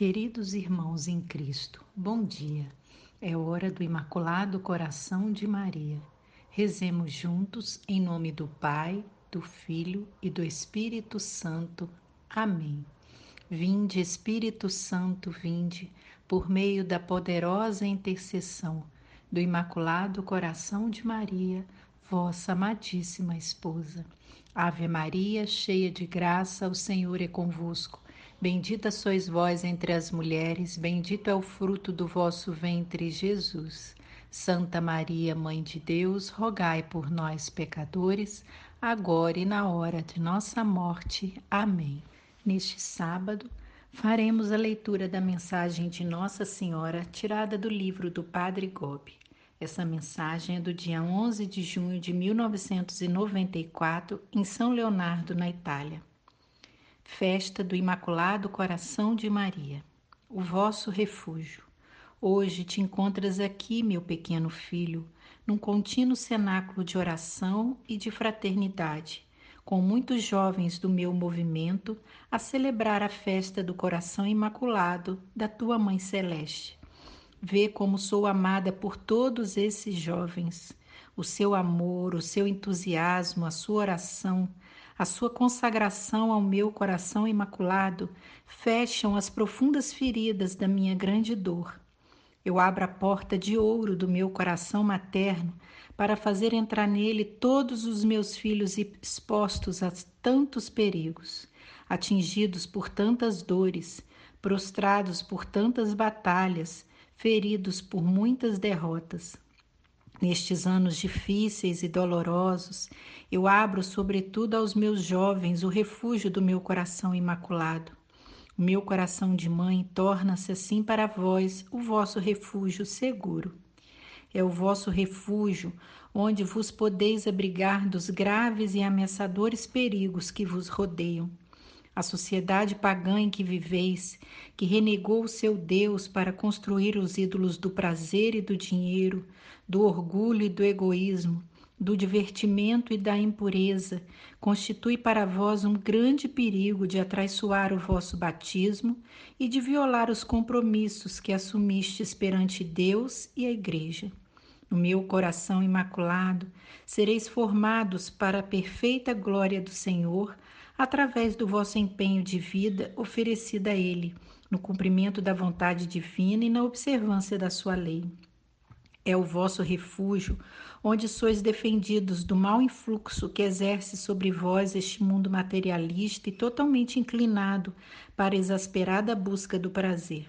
Queridos irmãos em Cristo, bom dia. É hora do Imaculado Coração de Maria. Rezemos juntos em nome do Pai, do Filho e do Espírito Santo. Amém. Vinde, Espírito Santo, vinde, por meio da poderosa intercessão do Imaculado Coração de Maria, vossa amadíssima esposa. Ave Maria, cheia de graça, o Senhor é convosco. Bendita sois vós entre as mulheres, bendito é o fruto do vosso ventre, Jesus. Santa Maria, Mãe de Deus, rogai por nós, pecadores, agora e na hora de nossa morte. Amém. Neste sábado, faremos a leitura da mensagem de Nossa Senhora, tirada do livro do Padre Gobi. Essa mensagem é do dia 11 de junho de 1994, em São Leonardo, na Itália festa do Imaculado Coração de Maria, o vosso refúgio. Hoje te encontras aqui, meu pequeno filho, num contínuo cenáculo de oração e de fraternidade, com muitos jovens do meu movimento a celebrar a festa do Coração Imaculado da tua Mãe Celeste. Vê como sou amada por todos esses jovens. O seu amor, o seu entusiasmo, a sua oração, a sua consagração ao meu coração imaculado fecham as profundas feridas da minha grande dor. Eu abro a porta de ouro do meu coração materno para fazer entrar nele todos os meus filhos expostos a tantos perigos, atingidos por tantas dores, prostrados por tantas batalhas, feridos por muitas derrotas. Nestes anos difíceis e dolorosos, eu abro, sobretudo aos meus jovens, o refúgio do meu coração imaculado. O meu coração de mãe torna-se assim para vós o vosso refúgio seguro. É o vosso refúgio onde vos podeis abrigar dos graves e ameaçadores perigos que vos rodeiam. A sociedade pagã em que viveis, que renegou o seu Deus para construir os ídolos do prazer e do dinheiro, do orgulho e do egoísmo, do divertimento e da impureza, constitui para vós um grande perigo de atraiçoar o vosso batismo e de violar os compromissos que assumistes perante Deus e a Igreja. No meu coração imaculado, sereis formados para a perfeita glória do Senhor, através do vosso empenho de vida oferecida a Ele, no cumprimento da vontade divina e na observância da sua lei é o vosso refúgio, onde sois defendidos do mau influxo que exerce sobre vós este mundo materialista e totalmente inclinado para a exasperada busca do prazer.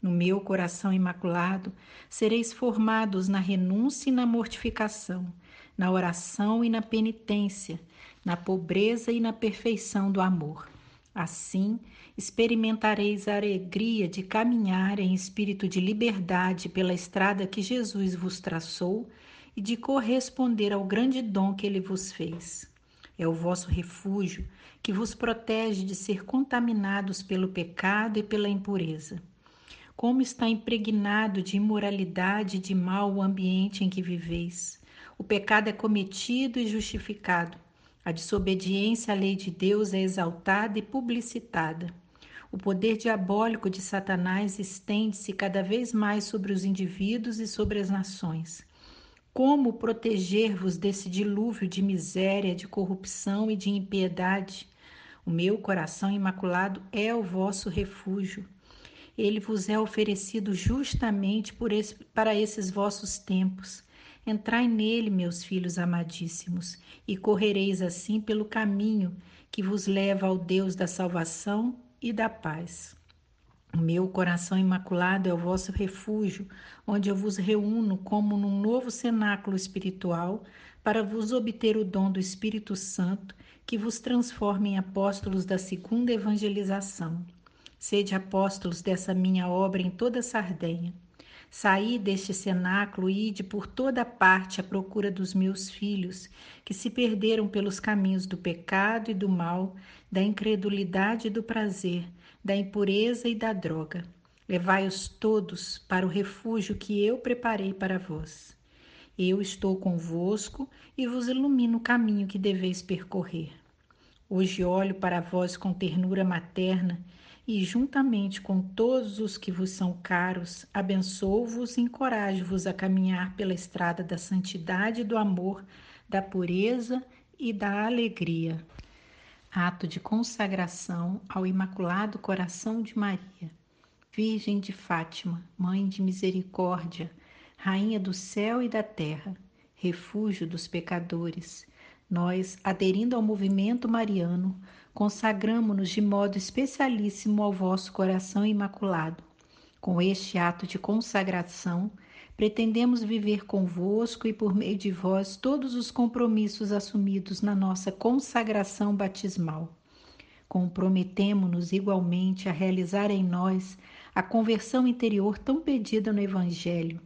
No meu coração imaculado, sereis formados na renúncia e na mortificação, na oração e na penitência, na pobreza e na perfeição do amor. Assim, experimentareis a alegria de caminhar em espírito de liberdade pela estrada que Jesus vos traçou e de corresponder ao grande dom que ele vos fez. É o vosso refúgio que vos protege de ser contaminados pelo pecado e pela impureza. Como está impregnado de imoralidade e de mal o ambiente em que viveis. O pecado é cometido e justificado a desobediência à lei de Deus é exaltada e publicitada. O poder diabólico de Satanás estende-se cada vez mais sobre os indivíduos e sobre as nações. Como proteger-vos desse dilúvio de miséria, de corrupção e de impiedade? O meu coração imaculado é o vosso refúgio. Ele vos é oferecido justamente esse, para esses vossos tempos. Entrai nele, meus filhos amadíssimos, e correreis assim pelo caminho que vos leva ao Deus da salvação e da paz. O meu coração imaculado é o vosso refúgio, onde eu vos reúno como num novo cenáculo espiritual, para vos obter o dom do Espírito Santo, que vos transforme em apóstolos da segunda evangelização. Sede apóstolos dessa minha obra em toda a Sardenha. Saí deste cenáculo e ide por toda parte à procura dos meus filhos, que se perderam pelos caminhos do pecado e do mal, da incredulidade e do prazer, da impureza e da droga. Levai-os todos para o refúgio que eu preparei para vós. Eu estou convosco e vos ilumino o caminho que deveis percorrer. Hoje olho para vós com ternura materna e, juntamente com todos os que vos são caros, abençoo-vos e encorajo-vos a caminhar pela estrada da santidade, do amor, da pureza e da alegria. Ato de consagração ao Imaculado Coração de Maria. Virgem de Fátima, Mãe de Misericórdia, Rainha do céu e da terra, refúgio dos pecadores, nós, aderindo ao movimento mariano, consagramo-nos de modo especialíssimo ao vosso coração imaculado. Com este ato de consagração, pretendemos viver convosco e por meio de vós todos os compromissos assumidos na nossa consagração batismal. Comprometemo-nos igualmente a realizar em nós a conversão interior tão pedida no Evangelho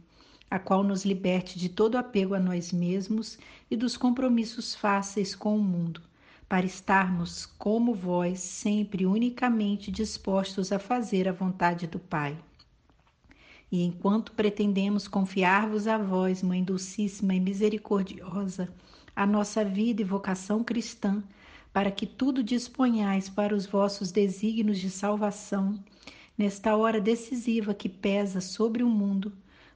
a qual nos liberte de todo apego a nós mesmos e dos compromissos fáceis com o mundo, para estarmos, como vós, sempre unicamente dispostos a fazer a vontade do Pai. E enquanto pretendemos confiar-vos a vós, Mãe Dulcíssima e Misericordiosa, a nossa vida e vocação cristã, para que tudo disponhais para os vossos desígnios de salvação, nesta hora decisiva que pesa sobre o mundo,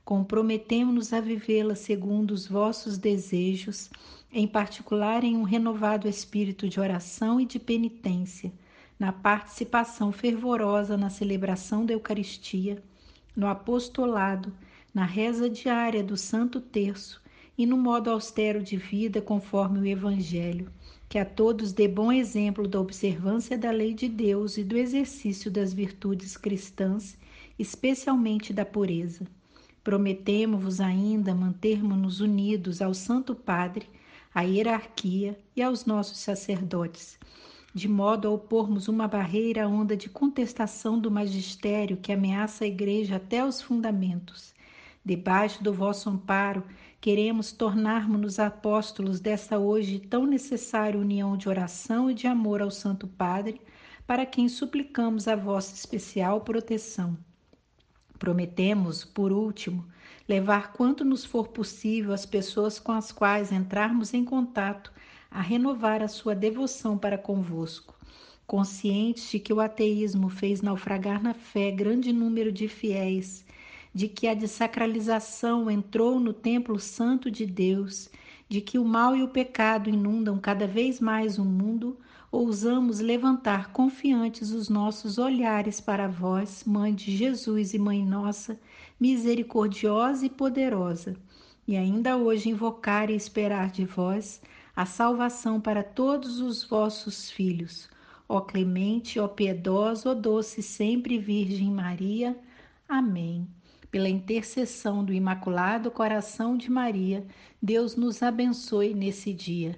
comprometemo-nos a vivê-la segundo os vossos desejos, em particular em um renovado espírito de oração e de penitência, na participação fervorosa na celebração da Eucaristia, no apostolado, na reza diária do Santo Terço e no modo austero de vida conforme o Evangelho, que a todos dê bom exemplo da observância da lei de Deus e do exercício das virtudes cristãs, especialmente da pureza. Prometemos-vos ainda mantermos-nos unidos ao Santo Padre, à hierarquia e aos nossos sacerdotes, de modo a opormos uma barreira à onda de contestação do magistério que ameaça a Igreja até os fundamentos. Debaixo do vosso amparo, queremos tornarmos-nos apóstolos dessa hoje tão necessária união de oração e de amor ao Santo Padre, para quem suplicamos a vossa especial proteção. Prometemos, por último, levar quanto nos for possível as pessoas com as quais entrarmos em contato a renovar a sua devoção para convosco. Conscientes de que o ateísmo fez naufragar na fé grande número de fiéis, de que a desacralização entrou no templo santo de Deus, de que o mal e o pecado inundam cada vez mais o mundo, ousamos levantar confiantes os nossos olhares para vós, Mãe de Jesus e Mãe nossa, misericordiosa e poderosa, e ainda hoje invocar e esperar de vós a salvação para todos os vossos filhos. Ó clemente, ó piedosa, ó doce sempre Virgem Maria. Amém. Pela intercessão do Imaculado Coração de Maria, Deus nos abençoe nesse dia.